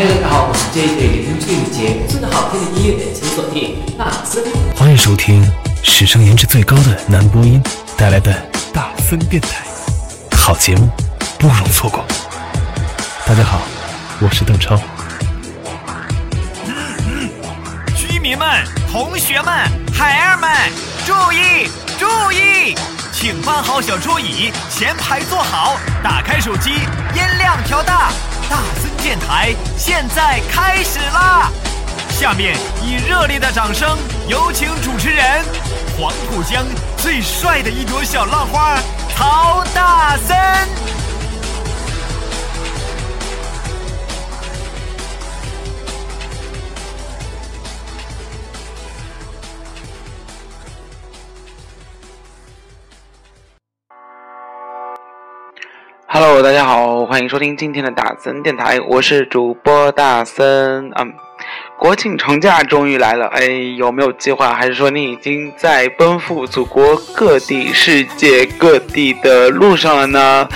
大家好，我是 JJ 林俊杰，最好听的音乐，请锁定大森。欢迎收听史上颜值最高的男播音带来的大森电台，好节目不容错过。大家好，我是邓超。居民们、同学们、孩儿们，注意注意，请搬好小桌椅，前排坐好，打开手机，音量调大。大电台现在开始啦！下面以热烈的掌声，有请主持人黄浦江最帅的一朵小浪花陶大森。Hello，大家好，欢迎收听今天的大森电台，我是主播大森。嗯，国庆长假终于来了，哎，有没有计划？还是说你已经在奔赴祖国各地、世界各地的路上了呢？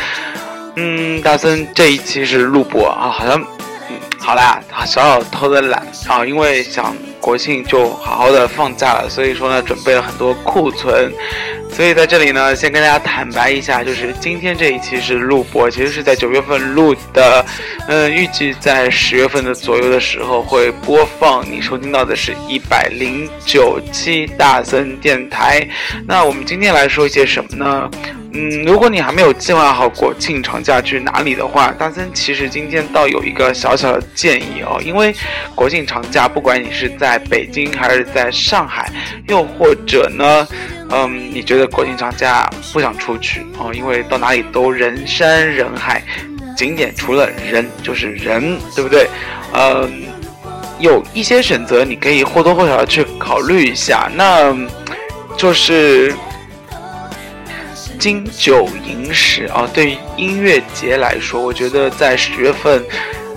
嗯，大森这一期是录播啊，好像，嗯，好啦，小小偷的懒啊，因为想国庆就好好的放假了，所以说呢，准备了很多库存。所以在这里呢，先跟大家坦白一下，就是今天这一期是录播，其实是在九月份录的，嗯，预计在十月份的左右的时候会播放。你收听到的是一百零九期大森电台。那我们今天来说一些什么呢？嗯，如果你还没有计划好国庆长假去哪里的话，大森其实今天倒有一个小小的建议哦，因为国庆长假，不管你是在北京还是在上海，又或者呢。嗯，你觉得国庆长假不想出去哦？因为到哪里都人山人海，景点除了人就是人，对不对？嗯，有一些选择你可以或多或少的去考虑一下，那就是金九银十啊。对于音乐节来说，我觉得在十月份。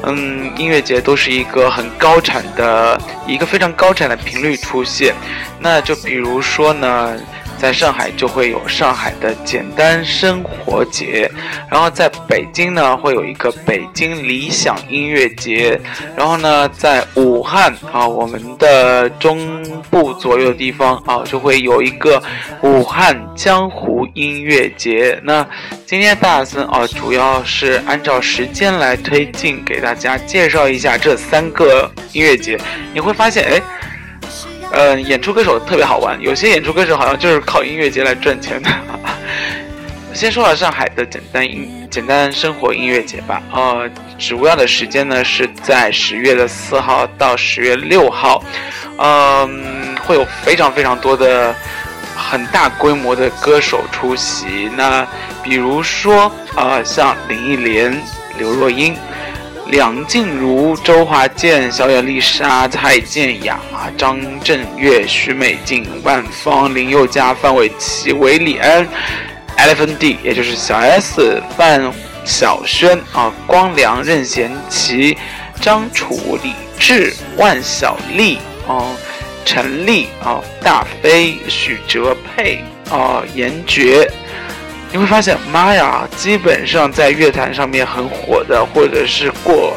嗯，音乐节都是一个很高产的一个非常高产的频率出现。那就比如说呢，在上海就会有上海的简单生活节，然后在北京呢会有一个北京理想音乐节，然后呢在武汉啊，我们的中部左右的地方啊就会有一个武汉江湖音乐节。那今天大森啊主要是按照时间来推进给大家介绍一下这三个音乐节，你会发现哎。呃，演出歌手特别好玩，有些演出歌手好像就是靠音乐节来赚钱的。先说了上海的简单音简单生活音乐节吧，呃，主要的时间呢是在十月的四号到十月六号，嗯，会有非常非常多的很大规模的歌手出席。那比如说啊，像林忆莲、刘若英。梁静茹、周华健、小野丽莎、蔡健雅、张震岳、许美静、万芳、林宥嘉、范玮琪、韦礼安、Elephant D，也就是小 S、范晓萱啊、光良、任贤齐、张楚、李志、万晓利啊、陈粒啊、大飞、许哲佩啊、严爵。你会发现，妈呀，基本上在乐坛上面很火的，或者是过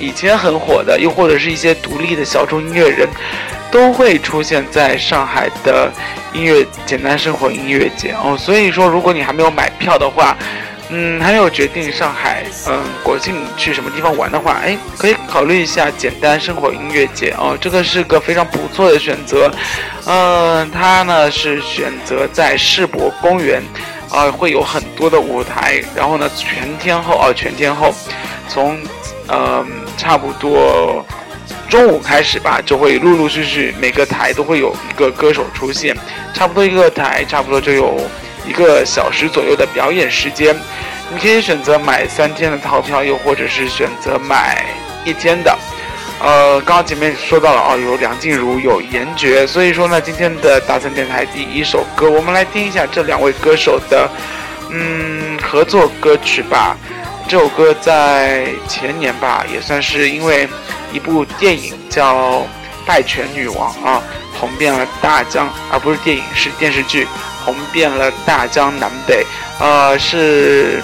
以前很火的，又或者是一些独立的小众音乐人，都会出现在上海的音乐简单生活音乐节哦。所以说，如果你还没有买票的话，嗯，还没有决定上海嗯国庆去什么地方玩的话，哎，可以考虑一下简单生活音乐节哦，这个是个非常不错的选择。嗯，它呢是选择在世博公园。啊，会有很多的舞台，然后呢，全天候啊，全天候，从呃差不多中午开始吧，就会陆陆续续每个台都会有一个歌手出现，差不多一个台，差不多就有一个小时左右的表演时间。你可以选择买三天的套票，又或者是选择买一天的。呃，刚刚前面说到了啊，有梁静茹，有严爵，所以说呢，今天的大森电台第一首歌，我们来听一下这两位歌手的嗯合作歌曲吧。这首歌在前年吧，也算是因为一部电影叫《拜权女王》啊，红遍了大江，而不是电影，是电视剧，红遍了大江南北。呃，是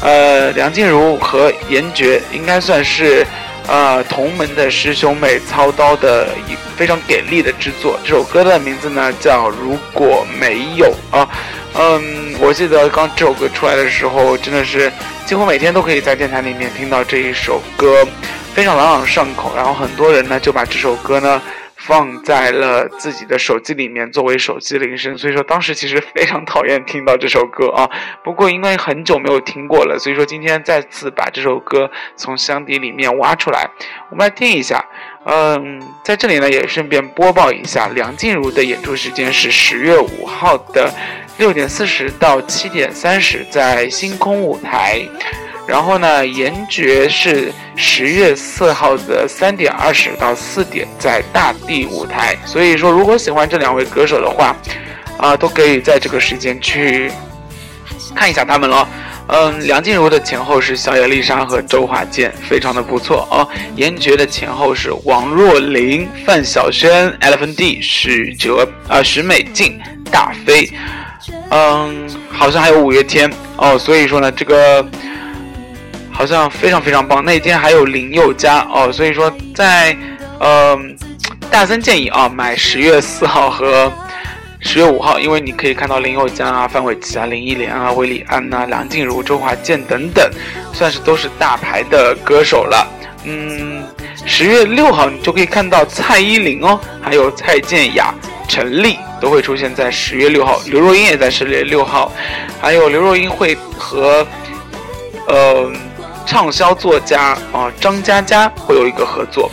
呃梁静茹和严爵，应该算是。呃同门的师兄妹操刀的一非常给力的制作。这首歌的名字呢叫《如果没有》啊，嗯，我记得刚这首歌出来的时候，真的是几乎每天都可以在电台里面听到这一首歌，非常朗朗上口。然后很多人呢就把这首歌呢。放在了自己的手机里面作为手机铃声，所以说当时其实非常讨厌听到这首歌啊。不过因为很久没有听过了，所以说今天再次把这首歌从箱底里面挖出来，我们来听一下。嗯，在这里呢也顺便播报一下，梁静茹的演出时间是十月五号的六点四十到七点三十，在星空舞台。然后呢，严爵是十月四号的三点二十到四点在大地舞台，所以说如果喜欢这两位歌手的话，啊，都可以在这个时间去看一下他们了。嗯，梁静茹的前后是小野丽莎和周华健，非常的不错哦。严爵的前后是王若琳、范晓萱、Elephant D、许哲啊、许美静、大飞，嗯，好像还有五月天哦。所以说呢，这个。好像非常非常棒，那一天还有林宥嘉哦，所以说在，呃，大森建议啊买十月四号和十月五号，因为你可以看到林宥嘉啊、范玮琪啊、林忆莲啊、韦礼安呐、梁静茹、周华健等等，算是都是大牌的歌手了。嗯，十月六号你就可以看到蔡依林哦，还有蔡健雅、陈粒都会出现在十月六号，刘若英也在十月六号，还有刘若英会和，呃。畅销作家啊，张嘉佳会有一个合作，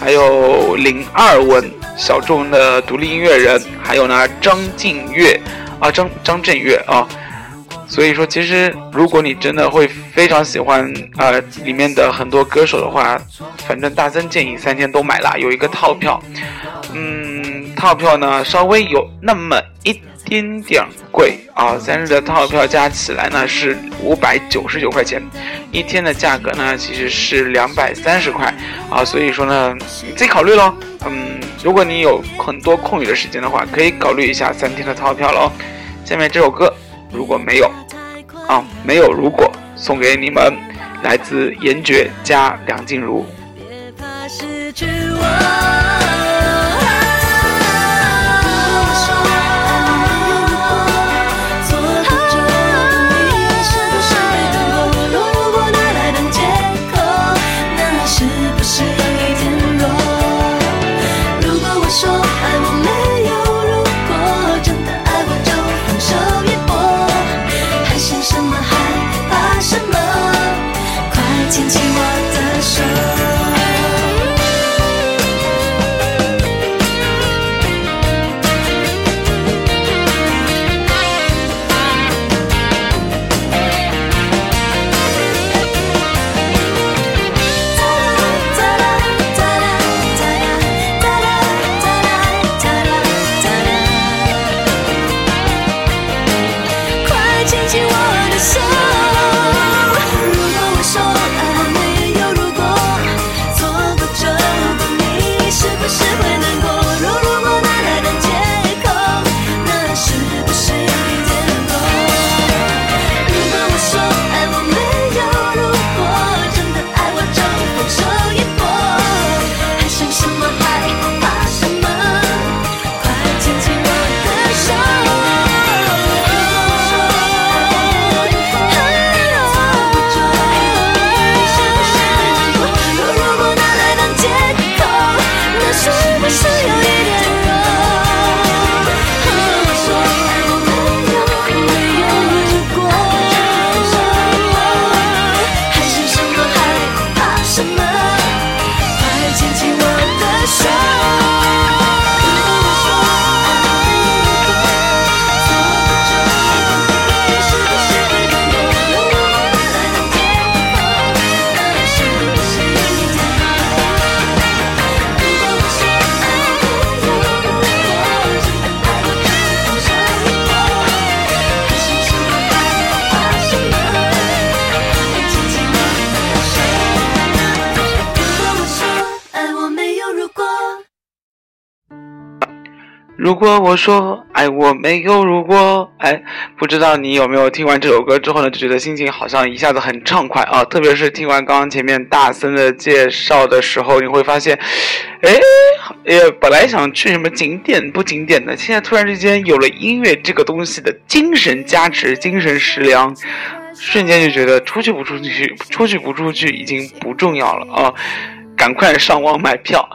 还有林二文，小众的独立音乐人，还有呢张震岳啊，张张震岳啊，所以说其实如果你真的会非常喜欢啊里面的很多歌手的话，反正大森建议三天都买了，有一个套票，嗯，套票呢稍微有那么一。点点贵啊！三日的套票加起来呢是五百九十九块钱，一天的价格呢其实是两百三十块啊，所以说呢你自己考虑喽。嗯，如果你有很多空余的时间的话，可以考虑一下三天的套票喽。下面这首歌如果没有啊，没有如果送给你们，来自严爵加梁静茹。别怕失去我如果我说爱我没有如果，哎，不知道你有没有听完这首歌之后呢，就觉得心情好像一下子很畅快啊！特别是听完刚刚前面大森的介绍的时候，你会发现，哎，也，本来想去什么景点不景点的，现在突然之间有了音乐这个东西的精神加持、精神食粮，瞬间就觉得出去不出去，出去不出去已经不重要了啊！赶快上网买票！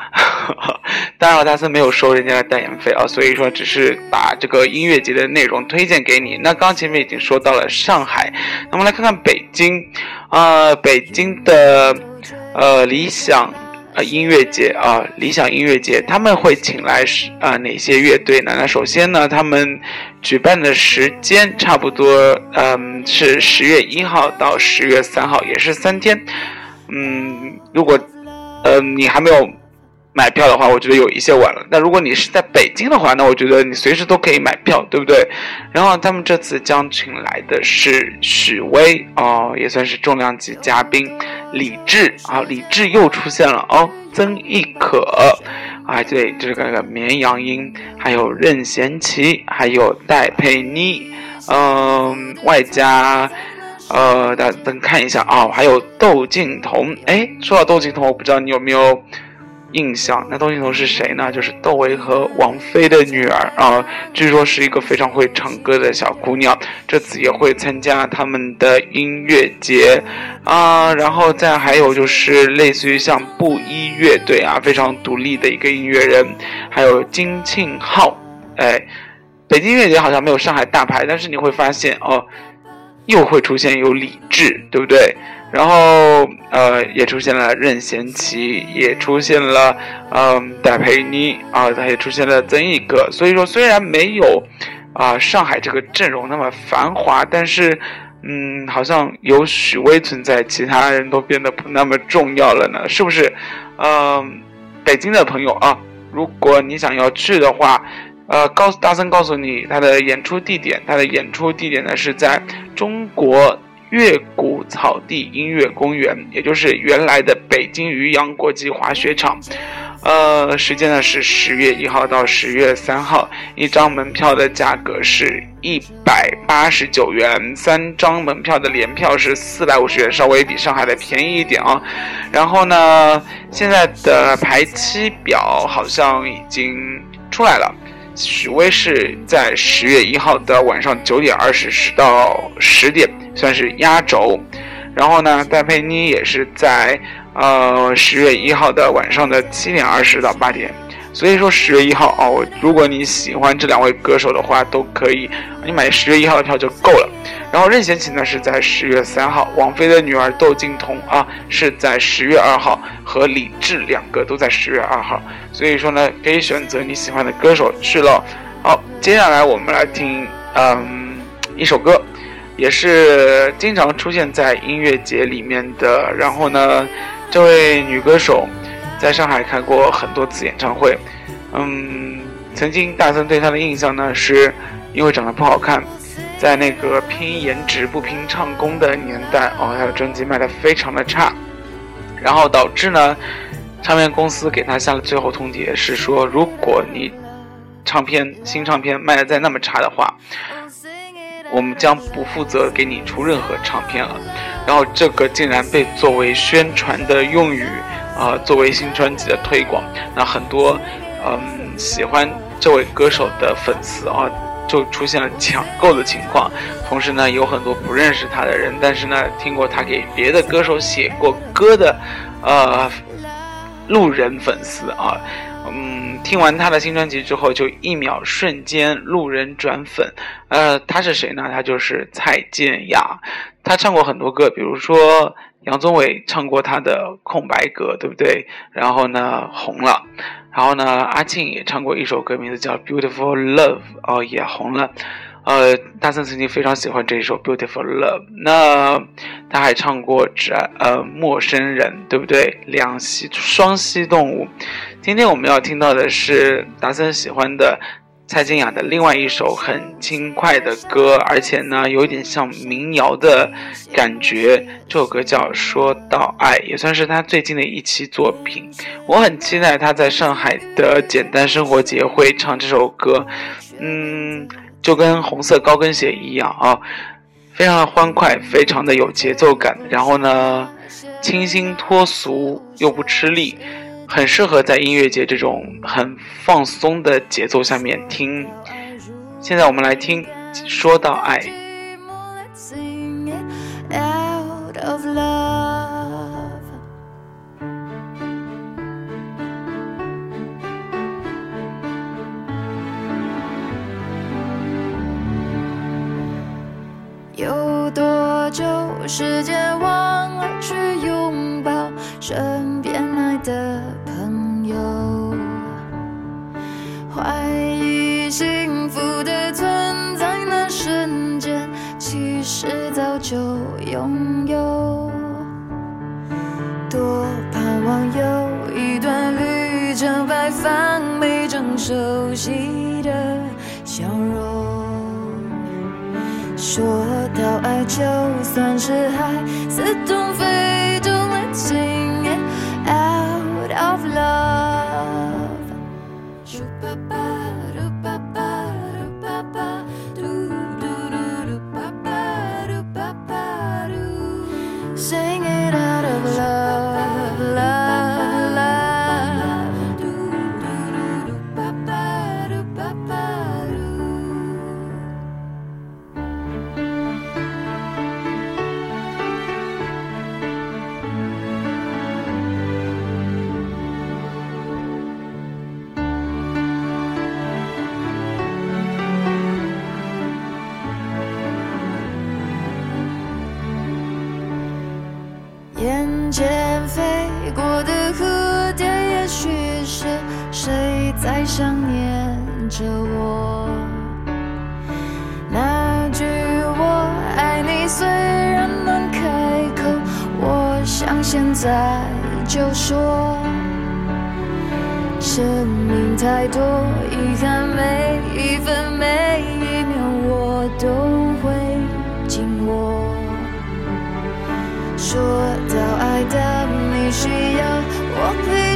当然了，大森没有收人家的代言费啊，所以说只是把这个音乐节的内容推荐给你。那刚前面已经说到了上海，那我们来看看北京，啊，北京的呃理想呃音乐节啊，理想音乐节他们会请来是啊哪些乐队呢？那首先呢，他们举办的时间差不多嗯是十月一号到十月三号，也是三天。嗯，如果嗯，你还没有买票的话，我觉得有一些晚了。那如果你是在北京的话，那我觉得你随时都可以买票，对不对？然后他们这次将请来的是许巍哦，也算是重量级嘉宾，李志啊，李志又出现了哦，曾轶可啊，对，这个个绵羊音，还有任贤齐，还有戴佩妮，嗯，外加。呃，大家等看一下啊，还有窦靖童。哎，说到窦靖童，我不知道你有没有印象？那窦靖童是谁呢？就是窦唯和王菲的女儿啊，据说是一个非常会唱歌的小姑娘。这次也会参加他们的音乐节啊。然后再还有就是类似于像布衣乐队啊，非常独立的一个音乐人，还有金庆浩。哎，北京音乐节好像没有上海大牌，但是你会发现哦。又会出现有李志，对不对？然后呃，也出现了任贤齐，也出现了嗯戴佩妮啊，他也出现了曾轶可。所以说，虽然没有啊上海这个阵容那么繁华，但是嗯，好像有许巍存在，其他人都变得不那么重要了呢，是不是？嗯，北京的朋友啊，如果你想要去的话。呃，告诉大森，告诉你他的演出地点。他的演出地点呢是在中国乐谷草地音乐公园，也就是原来的北京渔阳国际滑雪场。呃，时间呢是十月一号到十月三号，一张门票的价格是一百八十九元，三张门票的联票是四百五十元，稍微比上海的便宜一点啊。然后呢，现在的排期表好像已经出来了。许巍是在十月一号的晚上九点二十到十点，算是压轴。然后呢，戴佩妮也是在呃十月一号的晚上的七点二十到八点。所以说十月一号哦，如果你喜欢这两位歌手的话，都可以，你买十月一号的票就够了。然后任贤齐呢是在十月三号，王菲的女儿窦靖童啊是在十月二号，和李志两个都在十月二号。所以说呢，可以选择你喜欢的歌手去了。好，接下来我们来听嗯一首歌，也是经常出现在音乐节里面的。然后呢，这位女歌手。在上海开过很多次演唱会，嗯，曾经大森对他的印象呢，是因为长得不好看，在那个拼颜值不拼唱功的年代，哦，他的专辑卖的非常的差，然后导致呢，唱片公司给他下了最后通牒，是说如果你唱片新唱片卖的再那么差的话，我们将不负责给你出任何唱片了，然后这个竟然被作为宣传的用语。啊，作为新专辑的推广，那很多，嗯，喜欢这位歌手的粉丝啊，就出现了抢购的情况。同时呢，有很多不认识他的人，但是呢，听过他给别的歌手写过歌的，呃，路人粉丝啊，嗯，听完他的新专辑之后，就一秒瞬间路人转粉。呃，他是谁呢？他就是蔡健雅，他唱过很多歌，比如说。杨宗纬唱过他的《空白格》，对不对？然后呢，红了。然后呢，阿庆也唱过一首歌，名字叫《Beautiful Love》，哦，也红了。呃，大森曾经非常喜欢这一首《Beautiful Love》。那他还唱过《只爱呃陌生人》，对不对？两栖双栖动物。今天我们要听到的是达森喜欢的蔡健雅的另外一首很轻快的歌，而且呢有一点像民谣的感觉。这首歌叫《说到爱》，也算是她最近的一期作品。我很期待她在上海的简单生活节会唱这首歌。嗯，就跟红色高跟鞋一样啊，非常的欢快，非常的有节奏感。然后呢，清新脱俗又不吃力。很适合在音乐节这种很放松的节奏下面听。现在我们来听，说到爱。有多久时间忘了去拥抱身边爱的？有怀疑幸福的存在，那瞬间其实早就拥有。多盼望有一段旅程，摆放每张熟悉的笑容。说到爱，就算是海似东飞动，Let's sing it out of love。着我？那句我爱你虽然难开口，我想现在就说。生命太多遗憾，每一分每一秒我都会紧握。说到爱，的你需要我陪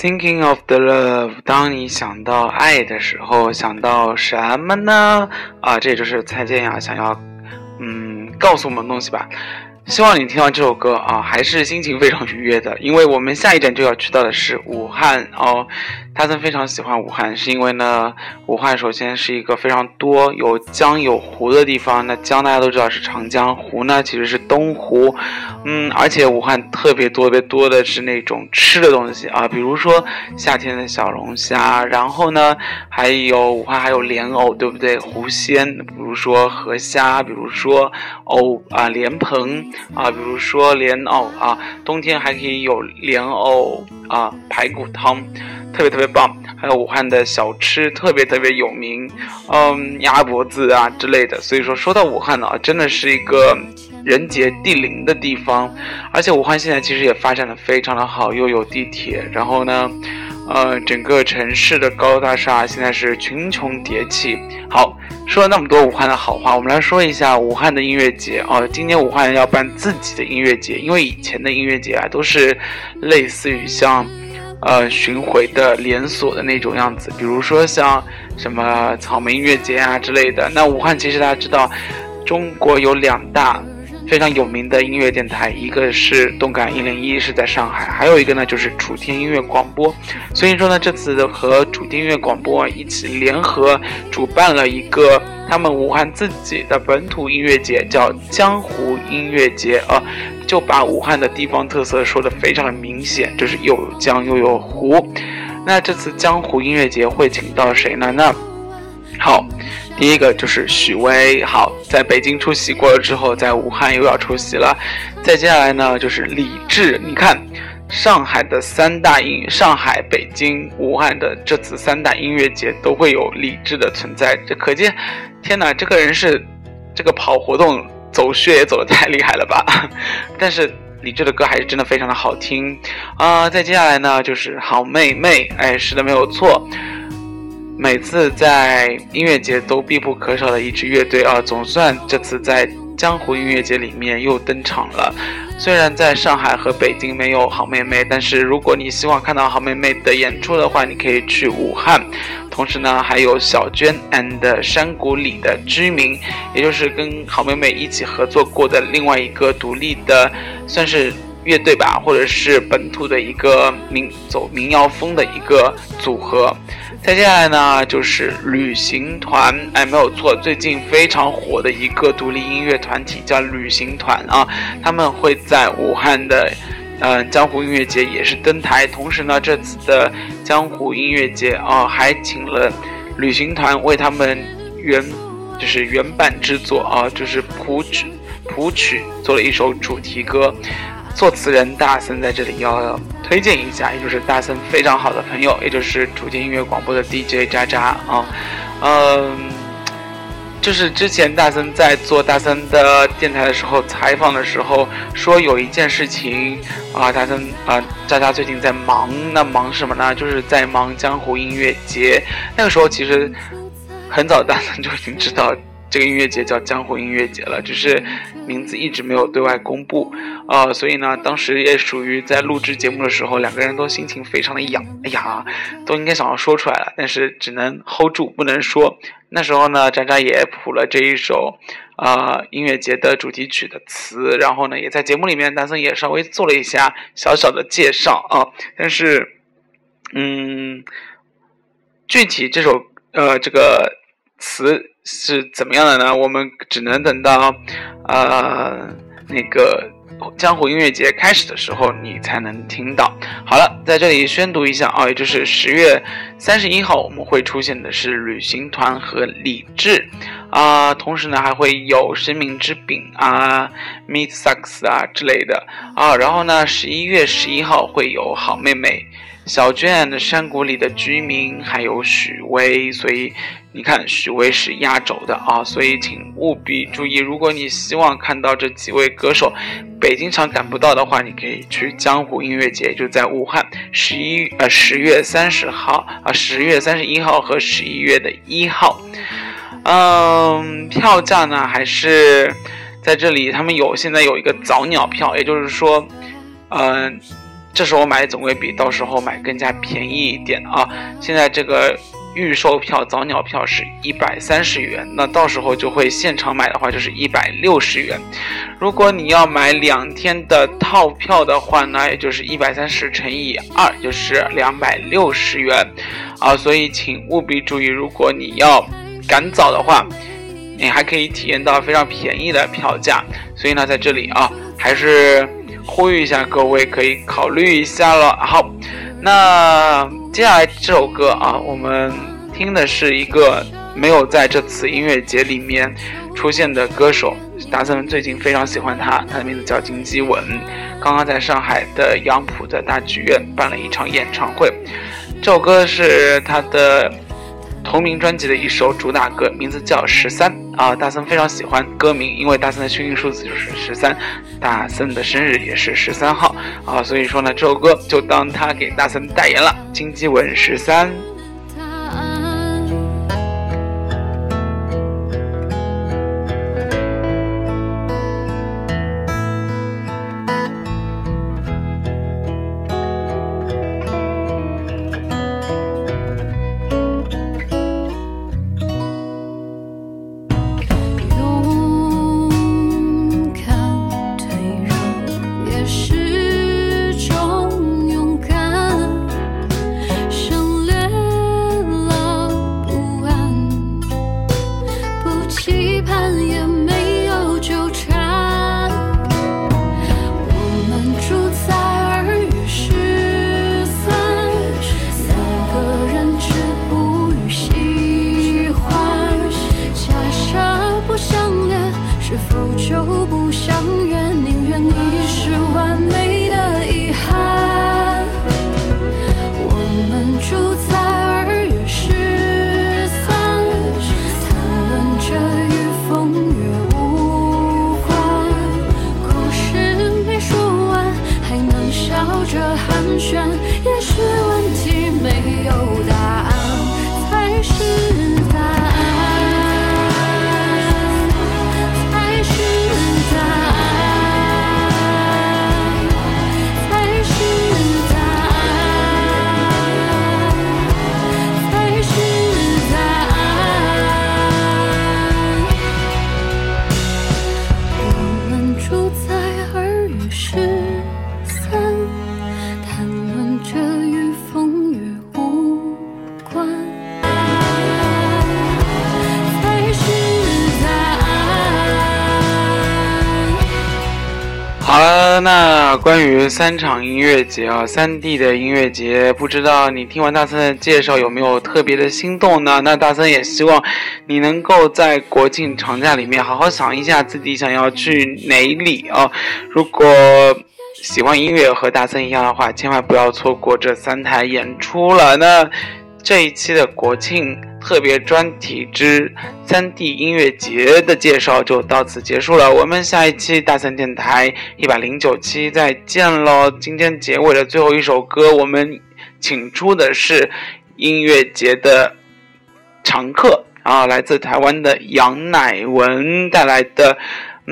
Thinking of the love，当你想到爱的时候，想到什么呢？啊，这就是蔡健雅想要，嗯，告诉我们的东西吧。希望你听到这首歌啊，还是心情非常愉悦的，因为我们下一站就要去到的是武汉哦。他曾非常喜欢武汉，是因为呢，武汉首先是一个非常多有江有湖的地方。那江大家都知道是长江，湖呢其实是东湖。嗯，而且武汉特别特别多的是那种吃的东西啊，比如说夏天的小龙虾，然后呢还有武汉还有莲藕，对不对？湖鲜，比如说河虾，比如说藕啊莲蓬啊，比如说莲藕啊，冬天还可以有莲藕啊排骨汤。特别特别棒，还有武汉的小吃特别特别有名，嗯，鸭脖子啊之类的。所以说，说到武汉呢，真的是一个人杰地灵的地方。而且武汉现在其实也发展的非常的好，又有地铁，然后呢，呃，整个城市的高楼大厦现在是群雄迭起。好，说了那么多武汉的好话，我们来说一下武汉的音乐节哦。今年武汉要办自己的音乐节，因为以前的音乐节啊都是类似于像。呃，巡回的连锁的那种样子，比如说像什么草莓音乐节啊之类的。那武汉其实大家知道，中国有两大非常有名的音乐电台，一个是动感一零一，是在上海，还有一个呢就是楚天音乐广播。所以说呢，这次和楚天音乐广播一起联合主办了一个他们武汉自己的本土音乐节，叫江湖音乐节啊。就把武汉的地方特色说的非常的明显，就是又有江又有湖。那这次江湖音乐节会请到谁呢？那好，第一个就是许巍，好，在北京出席过了之后，在武汉又要出席了。再接下来呢，就是李志。你看，上海的三大音，上海、北京、武汉的这次三大音乐节都会有李志的存在，这可见，天哪，这个人是这个跑活动。走穴也走的太厉害了吧！但是李志的歌还是真的非常的好听啊！再接下来呢，就是好妹妹，哎，是的，没有错。每次在音乐节都必不可少的一支乐队啊，总算这次在江湖音乐节里面又登场了。虽然在上海和北京没有好妹妹，但是如果你希望看到好妹妹的演出的话，你可以去武汉。同时呢，还有小娟 and 山谷里的居民，也就是跟好妹妹一起合作过的另外一个独立的，算是乐队吧，或者是本土的一个民走民谣风的一个组合。再接下来呢，就是旅行团，哎，没有错，最近非常火的一个独立音乐团体叫旅行团啊，他们会在武汉的。嗯，江湖音乐节也是登台，同时呢，这次的江湖音乐节啊，还请了旅行团为他们原就是原版制作啊，就是谱曲谱曲做了一首主题歌，作词人大森在这里要推荐一下，也就是大森非常好的朋友，也就是主题音乐广播的 DJ 渣渣啊，嗯。就是之前大森在做大森的电台的时候，采访的时候说有一件事情啊，大森啊，渣渣最近在忙，那忙什么呢？就是在忙江湖音乐节。那个时候其实很早，大森就已经知道。这个音乐节叫江湖音乐节了，只是名字一直没有对外公布，呃，所以呢，当时也属于在录制节目的时候，两个人都心情非常的痒，哎呀，都应该想要说出来了，但是只能 hold 住，不能说。那时候呢，渣渣也谱了这一首，呃，音乐节的主题曲的词，然后呢，也在节目里面，大森也稍微做了一下小小的介绍啊，但是，嗯，具体这首，呃，这个词。是怎么样的呢？我们只能等到，呃，那个江湖音乐节开始的时候，你才能听到。好了，在这里宣读一下啊，也就是十月三十一号，我们会出现的是旅行团和李志啊，同时呢还会有生命之饼啊、Meet Sucks 啊之类的啊，然后呢十一月十一号会有好妹妹。小娟的山谷里的居民，还有许巍，所以你看许巍是压轴的啊，所以请务必注意，如果你希望看到这几位歌手，北京场赶不到的话，你可以去江湖音乐节，就在武汉，十一呃十月三十号啊，十月三十一号和十一月的一号，嗯，票价呢还是在这里，他们有现在有一个早鸟票，也就是说，嗯。这时候买总会比到时候买更加便宜一点啊！现在这个预售票早鸟票是一百三十元，那到时候就会现场买的话就是一百六十元。如果你要买两天的套票的话呢，也就是一百三十乘以二就是两百六十元啊！所以请务必注意，如果你要赶早的话，你还可以体验到非常便宜的票价。所以呢，在这里啊，还是。呼吁一下各位，可以考虑一下了。好，那接下来这首歌啊，我们听的是一个没有在这次音乐节里面出现的歌手，达森最近非常喜欢他，他的名字叫金基文，刚刚在上海的杨浦的大剧院办了一场演唱会。这首歌是他的同名专辑的一首主打歌，名字叫《十三》啊，大森非常喜欢歌名，因为大森的幸运数字就是十三，大森的生日也是十三号。啊，所以说呢，这首歌就当他给大森代言了，金基文十三。不相约？宁愿你是完美的那关于三场音乐节啊，三 D 的音乐节，不知道你听完大森的介绍有没有特别的心动呢？那大森也希望你能够在国庆长假里面好好想一下自己想要去哪里啊。如果喜欢音乐和大森一样的话，千万不要错过这三台演出了。那这一期的国庆特别专题之三 D 音乐节的介绍就到此结束了。我们下一期大森电台一百零九期再见喽！今天结尾的最后一首歌，我们请出的是音乐节的常客啊，来自台湾的杨乃文带来的。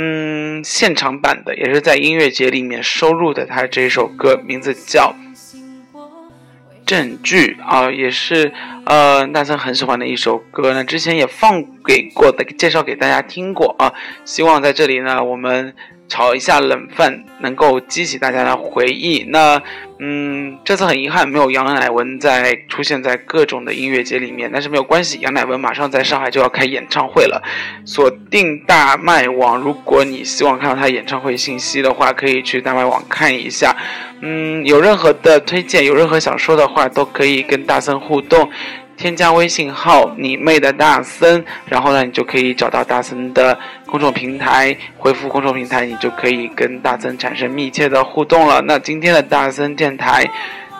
嗯，现场版的也是在音乐节里面收录的，他这首歌名字叫证据啊，也是呃大森很喜欢的一首歌呢，之前也放给过的，介绍给大家听过啊。希望在这里呢，我们炒一下冷饭，能够激起大家的回忆。那嗯，这次很遗憾没有杨乃文在出现在各种的音乐节里面，但是没有关系，杨乃文马上在上海就要开演唱会了，锁定大麦网。如果你希望看到他演唱会信息的话，可以去大麦网看一下。嗯，有任何的推荐，有任何想说的话，都可以跟大森互动。添加微信号“你妹的大森”，然后呢，你就可以找到大森的公众平台，回复公众平台，你就可以跟大森产生密切的互动了。那今天的大森电台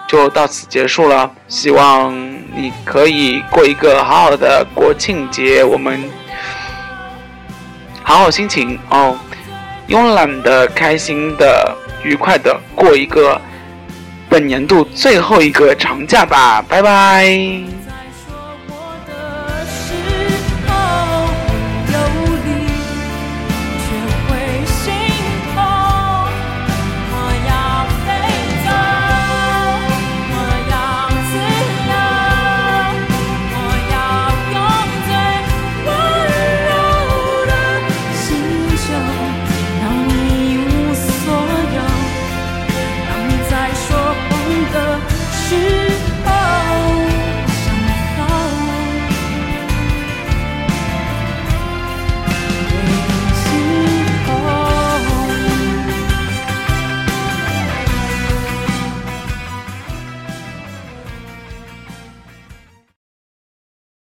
就到此结束了，希望你可以过一个好好的国庆节，我们好好心情哦，慵懒的、开心的、愉快的过一个本年度最后一个长假吧，拜拜。